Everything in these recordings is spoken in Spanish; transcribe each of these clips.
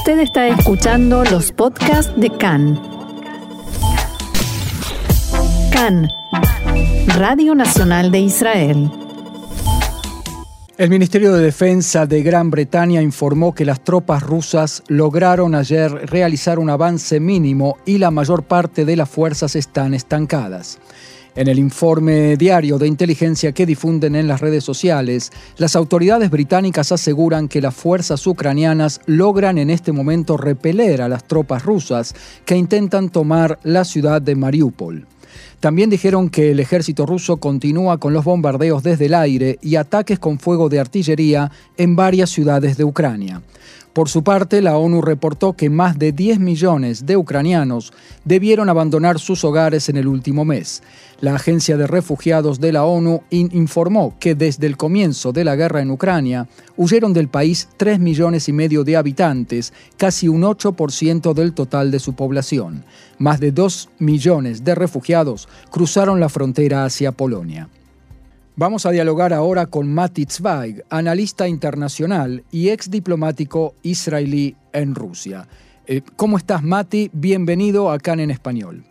Usted está escuchando los podcasts de CAN. CAN, Radio Nacional de Israel. El Ministerio de Defensa de Gran Bretaña informó que las tropas rusas lograron ayer realizar un avance mínimo y la mayor parte de las fuerzas están estancadas. En el informe diario de inteligencia que difunden en las redes sociales, las autoridades británicas aseguran que las fuerzas ucranianas logran en este momento repeler a las tropas rusas que intentan tomar la ciudad de Mariupol. También dijeron que el ejército ruso continúa con los bombardeos desde el aire y ataques con fuego de artillería en varias ciudades de Ucrania. Por su parte, la ONU reportó que más de 10 millones de ucranianos debieron abandonar sus hogares en el último mes. La Agencia de Refugiados de la ONU informó que desde el comienzo de la guerra en Ucrania huyeron del país 3 millones y medio de habitantes, casi un 8% del total de su población. Más de 2 millones de refugiados cruzaron la frontera hacia Polonia. Vamos a dialogar ahora con Mati Zweig, analista internacional y ex diplomático israelí en Rusia. Eh, ¿Cómo estás, Mati? Bienvenido acá en Español.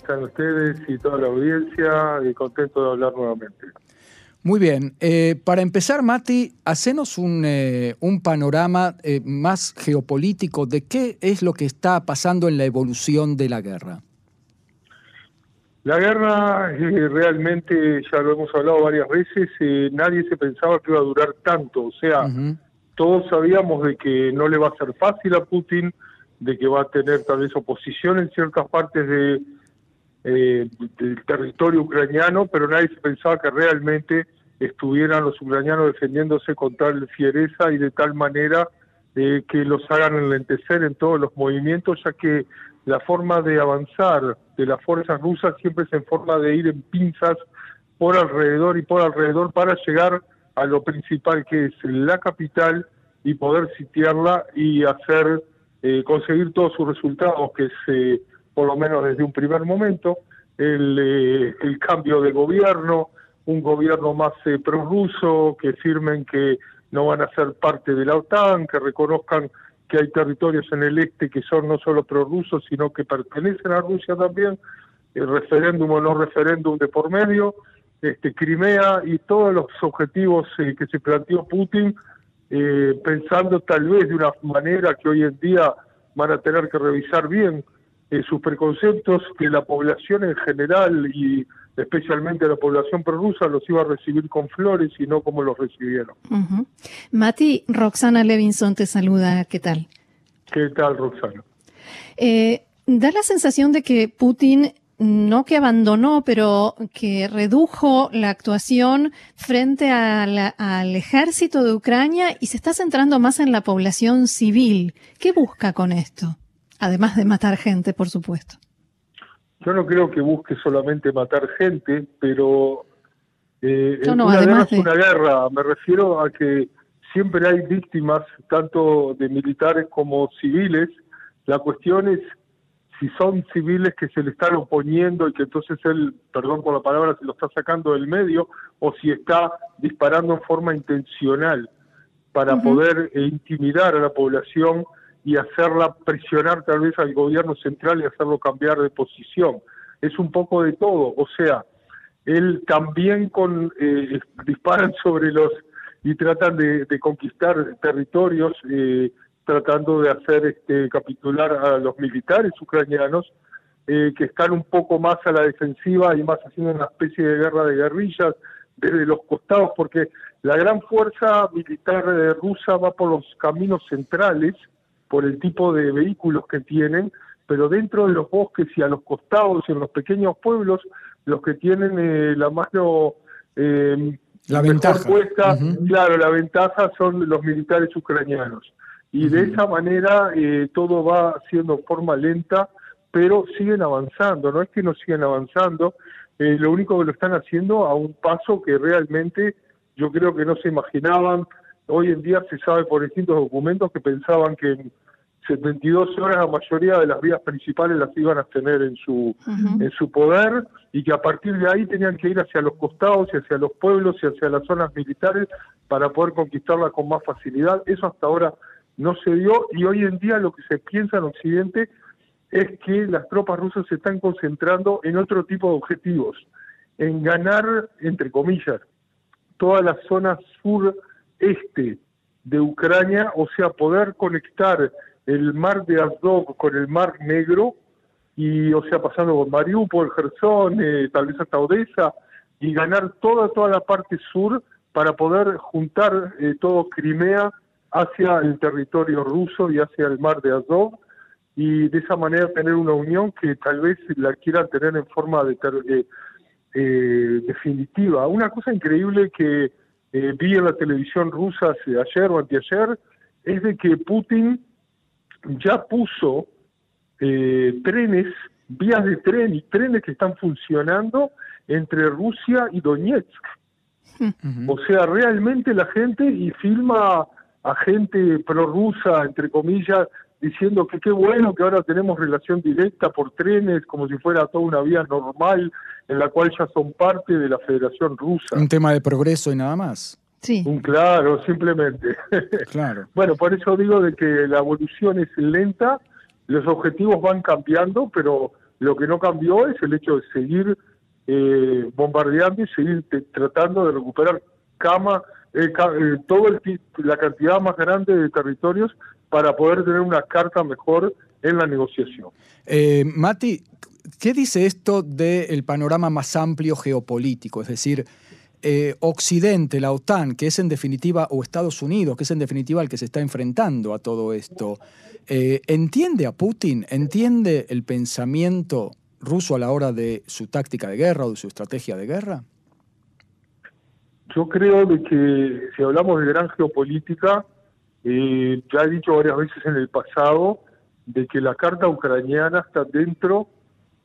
Están ustedes y toda la audiencia y contento de hablar nuevamente. Muy bien. Eh, para empezar, Mati, hacenos un, eh, un panorama más geopolítico de qué es lo que está pasando en la evolución de la guerra. La guerra eh, realmente, ya lo hemos hablado varias veces, eh, nadie se pensaba que iba a durar tanto. O sea, todos sabíamos de que no le va a ser fácil a Putin, de que va a tener tal vez oposición en ciertas partes de, eh, del territorio ucraniano, pero nadie se pensaba que realmente estuvieran los ucranianos defendiéndose con tal fiereza y de tal manera que los hagan enlentecer en todos los movimientos, ya que la forma de avanzar de las fuerzas rusas siempre es en forma de ir en pinzas por alrededor y por alrededor para llegar a lo principal que es la capital y poder sitiarla y hacer eh, conseguir todos sus resultados que es eh, por lo menos desde un primer momento el, eh, el cambio de gobierno un gobierno más prorruso que firmen que no van a ser parte de la OTAN que reconozcan que hay territorios en el este que son no solo prorrusos, sino que pertenecen a Rusia también, el referéndum o no referéndum de por medio, este, Crimea y todos los objetivos eh, que se planteó Putin, eh, pensando tal vez de una manera que hoy en día van a tener que revisar bien eh, sus preconceptos, que la población en general y especialmente la población prorrusa, los iba a recibir con flores y no como los recibieron. Mati, Roxana Levinson te saluda, ¿qué tal? ¿Qué tal, Roxana? Eh, da la sensación de que Putin no que abandonó, pero que redujo la actuación frente al ejército de Ucrania y se está centrando más en la población civil. ¿Qué busca con esto? Además de matar gente, por supuesto. Yo no creo que busque solamente matar gente, pero eh, una guerra es una guerra. Me refiero a que siempre hay víctimas, tanto de militares como civiles. La cuestión es si son civiles que se le están oponiendo y que entonces él, perdón por la palabra, se lo está sacando del medio, o si está disparando en forma intencional para poder eh, intimidar a la población y hacerla presionar tal vez al gobierno central y hacerlo cambiar de posición. Es un poco de todo, o sea, él también con eh, disparan sobre los y tratan de, conquistar territorios, eh, tratando de hacer este, capitular a los militares ucranianos, eh, que están un poco más a la defensiva y más haciendo una especie de guerra de guerrillas desde los costados, porque la gran fuerza militar rusa va por los caminos centrales, por el tipo de vehículos que tienen, pero dentro de los bosques y a los costados, en los pequeños pueblos, los que tienen eh, la mano eh, la ventaja. puesta, claro, la ventaja son los militares ucranianos. Y de esa manera eh, todo va siendo forma lenta, pero siguen avanzando, no es que no siguen avanzando, eh, lo único que lo están haciendo a un paso que realmente yo creo que no se imaginaban Hoy en día se sabe por distintos documentos que pensaban que en 72 horas la mayoría de las vías principales las iban a tener en su, en su poder y que a partir de ahí tenían que ir hacia los costados y hacia los pueblos y hacia las zonas militares para poder conquistarlas con más facilidad. Eso hasta ahora no se dio y hoy en día lo que se piensa en Occidente es que las tropas rusas se están concentrando en otro tipo de objetivos, en ganar, entre comillas, toda la zona sureste de Ucrania, o sea, poder conectar el mar de Azov con el mar Negro, y o sea, pasando por Mariupol, Gerson, eh, tal vez hasta Odessa, y ganar toda, toda la parte sur para poder juntar eh, todo Crimea hacia el territorio ruso y hacia el mar de Azov, y de esa manera tener una unión que tal vez la quieran tener en forma de, eh, definitiva. Una cosa increíble que eh, vi en la televisión rusa ayer o anteayer es de que Putin ya puso eh, trenes, vías de tren y trenes que están funcionando entre Rusia y Donetsk. O sea, realmente la gente y filma a gente prorrusa, entre comillas, diciendo que qué bueno que ahora tenemos relación directa por trenes, como si fuera toda una vía normal, en la cual ya son parte de la Federación Rusa. Un tema de progreso y nada más. Sí. Un claro, simplemente. Claro. bueno, por eso digo de que la evolución es lenta, los objetivos van cambiando, pero lo que no cambió es el hecho de seguir eh, bombardeando y seguir tratando de recuperar cama, eh, eh, todo el, la cantidad más grande de territorios para poder tener una carta mejor en la negociación. Eh, Mati, ¿qué dice esto del panorama más amplio geopolítico? Es decir, eh, Occidente, la OTAN, que es en definitiva, o Estados Unidos, que es en definitiva el que se está enfrentando a todo esto, eh, ¿entiende a Putin? ¿Entiende el pensamiento ruso a la hora de su táctica de guerra o de su estrategia de guerra? Yo creo de que si hablamos de gran geopolítica, eh, ya he dicho varias veces en el pasado de que la carta ucraniana está dentro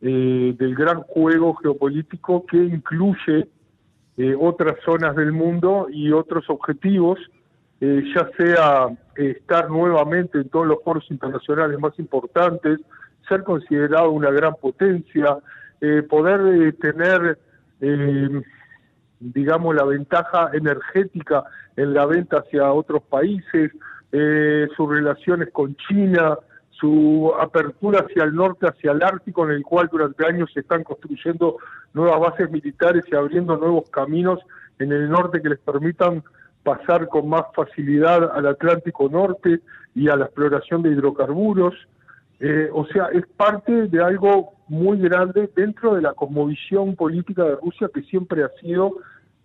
eh, del gran juego geopolítico que incluye eh, otras zonas del mundo y otros objetivos, eh, ya sea estar nuevamente en todos los foros internacionales más importantes, ser considerado una gran potencia, poder tener digamos, la ventaja energética en la venta hacia otros países, eh, sus relaciones con China, su apertura hacia el norte, hacia el Ártico, en el cual durante años se están construyendo nuevas bases militares y abriendo nuevos caminos en el norte que les permitan pasar con más facilidad al Atlántico Norte y a la exploración de hidrocarburos. Eh, o sea, es parte de algo muy grande dentro de la cosmovisión política de Rusia que siempre ha sido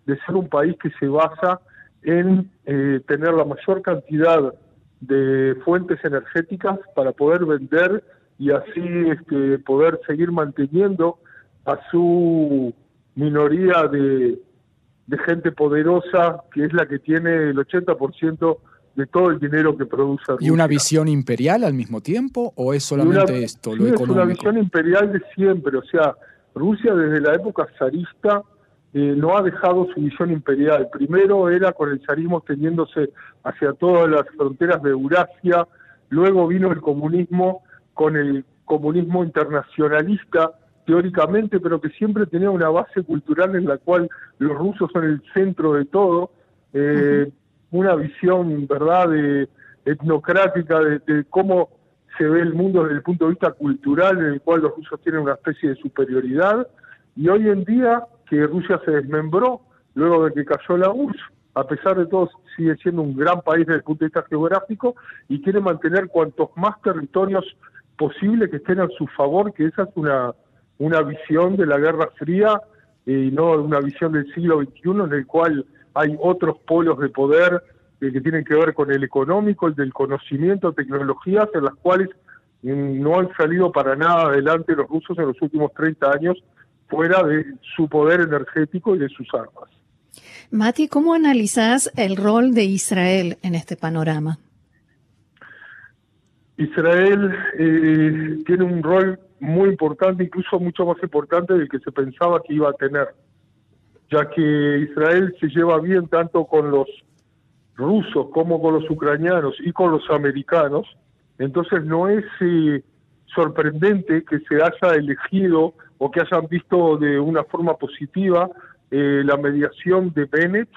de ser un país que se basa en eh, tener la mayor cantidad de fuentes energéticas para poder vender y así este, poder seguir manteniendo a su minoría de, de gente poderosa, que es la que tiene el 80% de todo el dinero que produce. ¿Y una visión imperial al mismo tiempo o es solamente esto, lo económico? Es una visión imperial de siempre, o sea, Rusia desde la época zarista eh, no ha dejado su visión imperial. Primero era con el zarismo extendiéndose hacia todas las fronteras de Eurasia, luego vino el comunismo con el comunismo internacionalista teóricamente, pero que siempre tenía una base cultural en la cual los rusos son el centro de todo, eh, una visión, ¿verdad?, de, etnocrática de, de, cómo se ve el mundo desde el punto de vista cultural, en el cual los rusos tienen una especie de superioridad, y hoy en día que Rusia se desmembró luego de que cayó la URSS, a pesar de todo sigue siendo un gran país desde el punto de vista geográfico y quiere mantener cuantos más territorios posible que estén a su favor, que esa es una, una visión de la Guerra Fría y no una visión del siglo XXI en el cual hay otros polos de poder eh, que tienen que ver con el económico, el del conocimiento, tecnologías en las cuales mm, no han salido para nada adelante los rusos en los últimos 30 años fuera de su poder energético y de sus armas. Mati, ¿cómo analizás el rol de Israel en este panorama? Israel eh, tiene un rol muy importante, incluso mucho más importante del que se pensaba que iba a tener, ya que Israel se lleva bien tanto con los rusos como con los ucranianos y con los americanos, entonces no es eh, sorprendente que se haya elegido o que hayan visto de una forma positiva eh, la mediación de Bennett,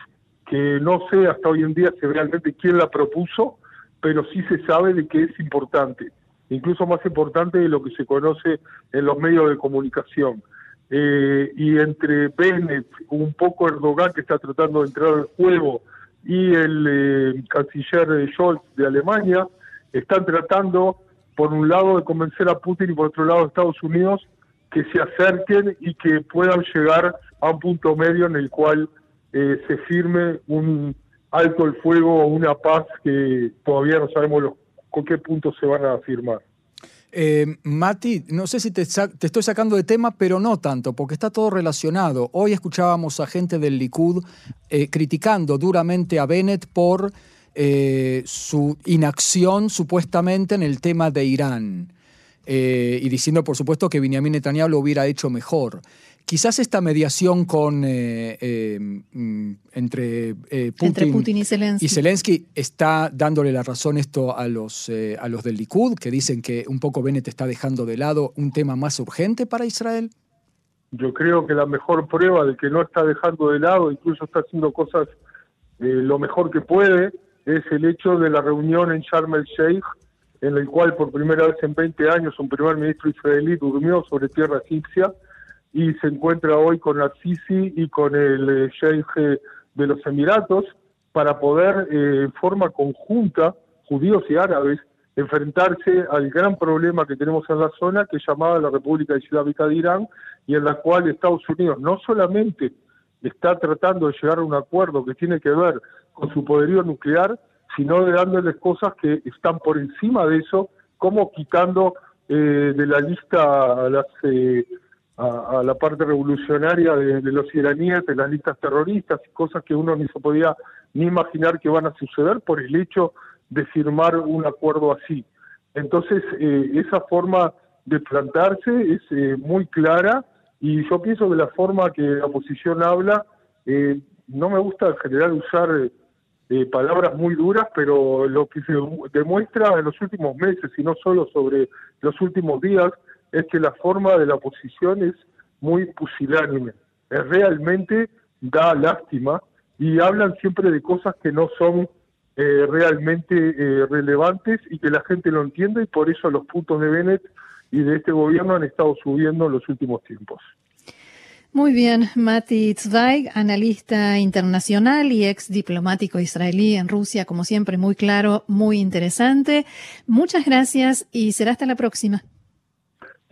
que no sé hasta hoy en día si realmente quién la propuso, pero sí se sabe de que es importante, incluso más importante de lo que se conoce en los medios de comunicación. Eh, y entre Bennett, un poco Erdogan que está tratando de entrar al juego, y el eh, canciller Scholz de Alemania, están tratando, por un lado, de convencer a Putin y por otro lado, a Estados Unidos, que se acerquen y que puedan llegar a un punto medio en el cual eh, se firme un alto el fuego o una paz que todavía no sabemos con qué punto se van a firmar. Eh, Mati, no sé si te, estoy sacando de tema, pero no tanto, porque está todo relacionado. Hoy escuchábamos a gente del Likud eh, criticando duramente a Bennett por eh, su inacción supuestamente en el tema de Irán. Y diciendo, por supuesto, que Benjamin Netanyahu lo hubiera hecho mejor. Quizás esta mediación con, eh, eh, mm, entre, eh, Putin, y, Zelensky. está dándole la razón esto a los, a los del Likud, que dicen que un poco Bennett está dejando de lado un tema más urgente para Israel. Yo creo que la mejor prueba de que no está dejando de lado, incluso está haciendo cosas lo mejor que puede, es el hecho de la reunión en Sharm el Sheikh, en el cual por primera vez en 20 años un primer ministro israelí durmió sobre tierra egipcia y se encuentra hoy con la Sisi y con el eh, Sheikh de los Emiratos para poder eh, en forma conjunta, judíos y árabes, enfrentarse al gran problema que tenemos en la zona, que es llamada la República Islámica de Irán, y en la cual Estados Unidos no solamente está tratando de llegar a un acuerdo que tiene que ver con su poderío nuclear, sino de dándoles cosas que están por encima de eso, como quitando eh, de la lista a las a, la parte revolucionaria de, los iraníes, de las listas terroristas y cosas que uno ni se podía ni imaginar que van a suceder por el hecho de firmar un acuerdo así. Entonces, eh, esa forma de plantarse es eh, muy clara y yo pienso que la forma que la oposición habla, eh, no me gusta en general usar palabras muy duras, pero lo que se demuestra en los últimos meses y no solo sobre los últimos días, es que la forma de la oposición es muy pusilánime, realmente da lástima y hablan siempre de cosas que no son eh, realmente eh, relevantes y que la gente lo entiende y por eso los puntos de Bennett y de este gobierno han estado subiendo en los últimos tiempos. Muy bien, Mati Tzvaig, analista internacional y ex diplomático israelí en Rusia, como siempre, muy claro, muy interesante. Muchas gracias y será hasta la próxima.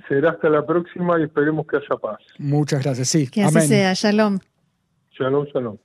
Será hasta la próxima y esperemos que haya paz. Muchas gracias, sí. Que así sea. Shalom. Shalom, shalom.